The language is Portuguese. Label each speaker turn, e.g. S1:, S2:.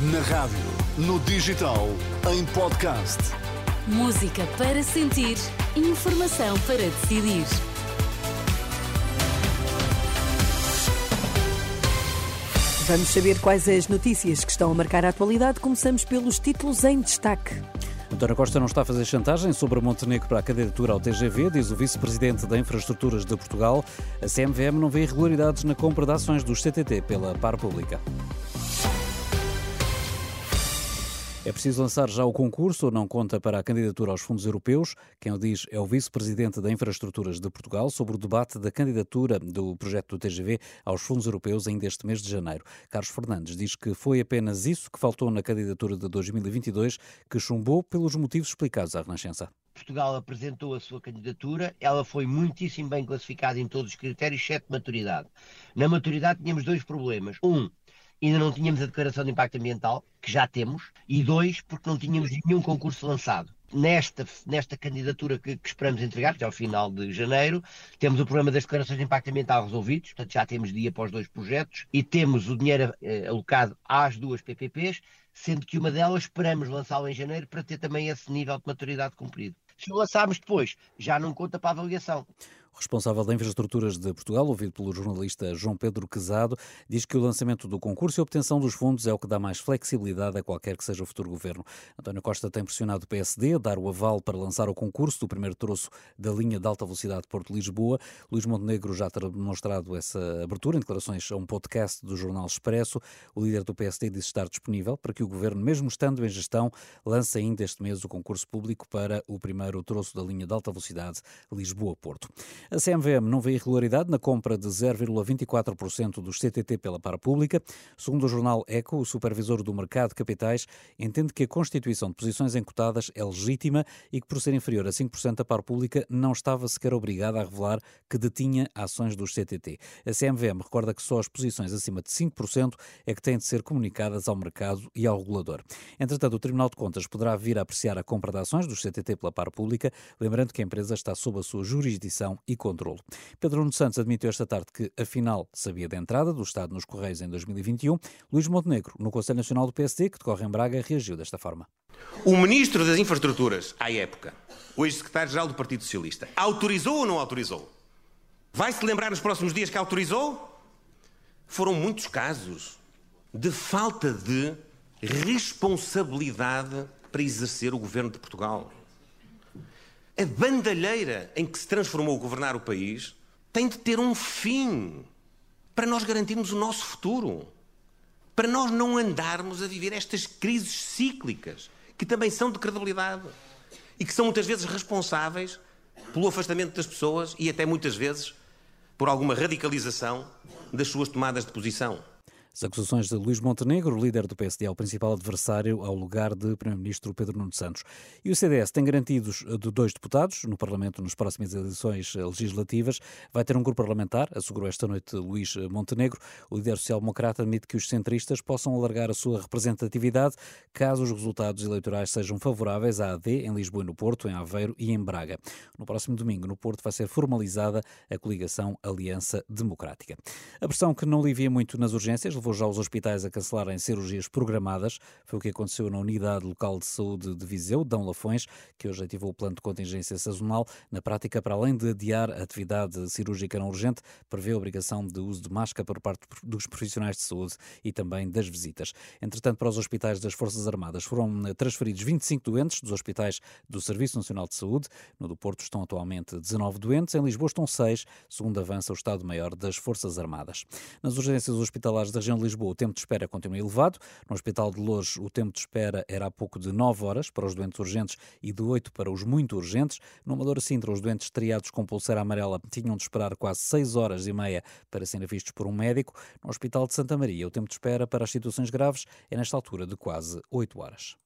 S1: Na rádio, no digital, em podcast.
S2: Música para sentir, informação para decidir.
S3: Vamos saber quais as notícias que estão a marcar a atualidade. Começamos pelos títulos em destaque.
S4: António Costa não está a fazer chantagem sobre Montenegro para a candidatura ao TGV, diz o vice-presidente da Infraestruturas de Portugal. A CMVM não vê irregularidades na compra de ações dos CTT pela Par Pública. É preciso lançar já o concurso ou não conta para a candidatura aos fundos europeus? Quem o diz é o vice-presidente da Infraestruturas de Portugal sobre o debate da candidatura do projeto do TGV aos fundos europeus ainda este mês de janeiro. Carlos Fernandes diz que foi apenas isso que faltou na candidatura de 2022, que chumbou pelos motivos explicados à Renascença.
S5: Portugal apresentou a sua candidatura, ela foi muitíssimo bem classificada em todos os critérios, exceto maturidade. Na maturidade tínhamos dois problemas. Um, ainda não tínhamos a declaração de impacto ambiental, que já temos, e dois, porque não tínhamos nenhum concurso lançado. Nesta, nesta candidatura que, que esperamos entregar, que é ao final de janeiro, temos o problema das declarações de impacto ambiental resolvidos, portanto já temos dia para os dois projetos, e temos o dinheiro eh, alocado às duas PPPs, sendo que uma delas esperamos lançá-la em janeiro para ter também esse nível de maturidade cumprido. Se o lançarmos depois, já não conta para a avaliação
S4: responsável da Infraestruturas de Portugal, ouvido pelo jornalista João Pedro Quezado, diz que o lançamento do concurso e a obtenção dos fundos é o que dá mais flexibilidade a qualquer que seja o futuro governo. António Costa tem pressionado o PSD a dar o aval para lançar o concurso do primeiro troço da linha de alta velocidade Porto-Lisboa. Luís Montenegro já terá demonstrado essa abertura em declarações a um podcast do Jornal Expresso. O líder do PSD disse estar disponível para que o governo, mesmo estando em gestão, lance ainda este mês o concurso público para o primeiro troço da linha de alta velocidade Lisboa-Porto. A CMVM não vê irregularidade na compra de 0,24% dos CTT pela Parapública. Segundo o jornal Eco, o supervisor do mercado de capitais entende que a constituição de posições encotadas é legítima e que, por ser inferior a 5% a Parapública, não estava sequer obrigada a revelar que detinha ações dos CTT. A CMVM recorda que só as posições acima de 5% é que têm de ser comunicadas ao mercado e ao regulador. Entretanto, o Tribunal de Contas poderá vir a apreciar a compra de ações dos CTT pela Parapública, lembrando que a empresa está sob a sua jurisdição e controlo. Pedro Nuno Santos admitiu esta tarde que, afinal, sabia da entrada do Estado nos Correios em 2021. Luís Montenegro, no Conselho Nacional do PSD, que decorre em Braga, reagiu desta forma.
S6: O Ministro das Infraestruturas, à época, hoje Secretário-Geral do Partido Socialista, autorizou ou não autorizou? Vai-se lembrar nos próximos dias que autorizou? Foram muitos casos de falta de responsabilidade para exercer o governo de Portugal a bandalheira em que se transformou governar o país tem de ter um fim para nós garantirmos o nosso futuro. Para nós não andarmos a viver estas crises cíclicas, que também são de credibilidade e que são muitas vezes responsáveis pelo afastamento das pessoas e até muitas vezes por alguma radicalização das suas tomadas de posição.
S4: As acusações de Luís Montenegro, líder do PSD, ao principal adversário ao lugar de Primeiro-Ministro Pedro Nuno Santos. E o CDS tem garantidos de dois deputados no Parlamento nas próximas eleições legislativas. Vai ter um grupo parlamentar, assegurou esta noite Luís Montenegro. O líder social-democrata admite que os centristas possam alargar a sua representatividade caso os resultados eleitorais sejam favoráveis à AD em Lisboa e no Porto, em Aveiro e em Braga. No próximo domingo, no Porto, vai ser formalizada a coligação Aliança Democrática. A pressão que não alivia muito nas urgências levou levou já os hospitais a cancelarem cirurgias programadas. Foi o que aconteceu na Unidade Local de Saúde de Viseu, Dão Lafões, que hoje ativou o plano de contingência sazonal. Na prática, para além de adiar a atividade cirúrgica não urgente, prevê a obrigação de uso de máscara por parte dos profissionais de saúde e também das visitas. Entretanto, para os hospitais das Forças Armadas foram eh, transferidos 25 doentes dos hospitais do Serviço Nacional de Saúde. No do Porto estão atualmente 19 doentes, em Lisboa estão 6, segundo avança o Estado-Maior das Forças Armadas. Nas urgências hospitalares da região Lisboa, o tempo de espera continua elevado. No Hospital de Lourdes, o tempo de espera era há pouco de 9 horas para os doentes urgentes e de 8 para os muito urgentes. No Amadora Sintra, os doentes triados com pulseira amarela tinham de esperar quase 6 horas e meia para serem vistos por um médico. No Hospital de Santa Maria, o tempo de espera para as situações graves é nesta altura de quase 8 horas.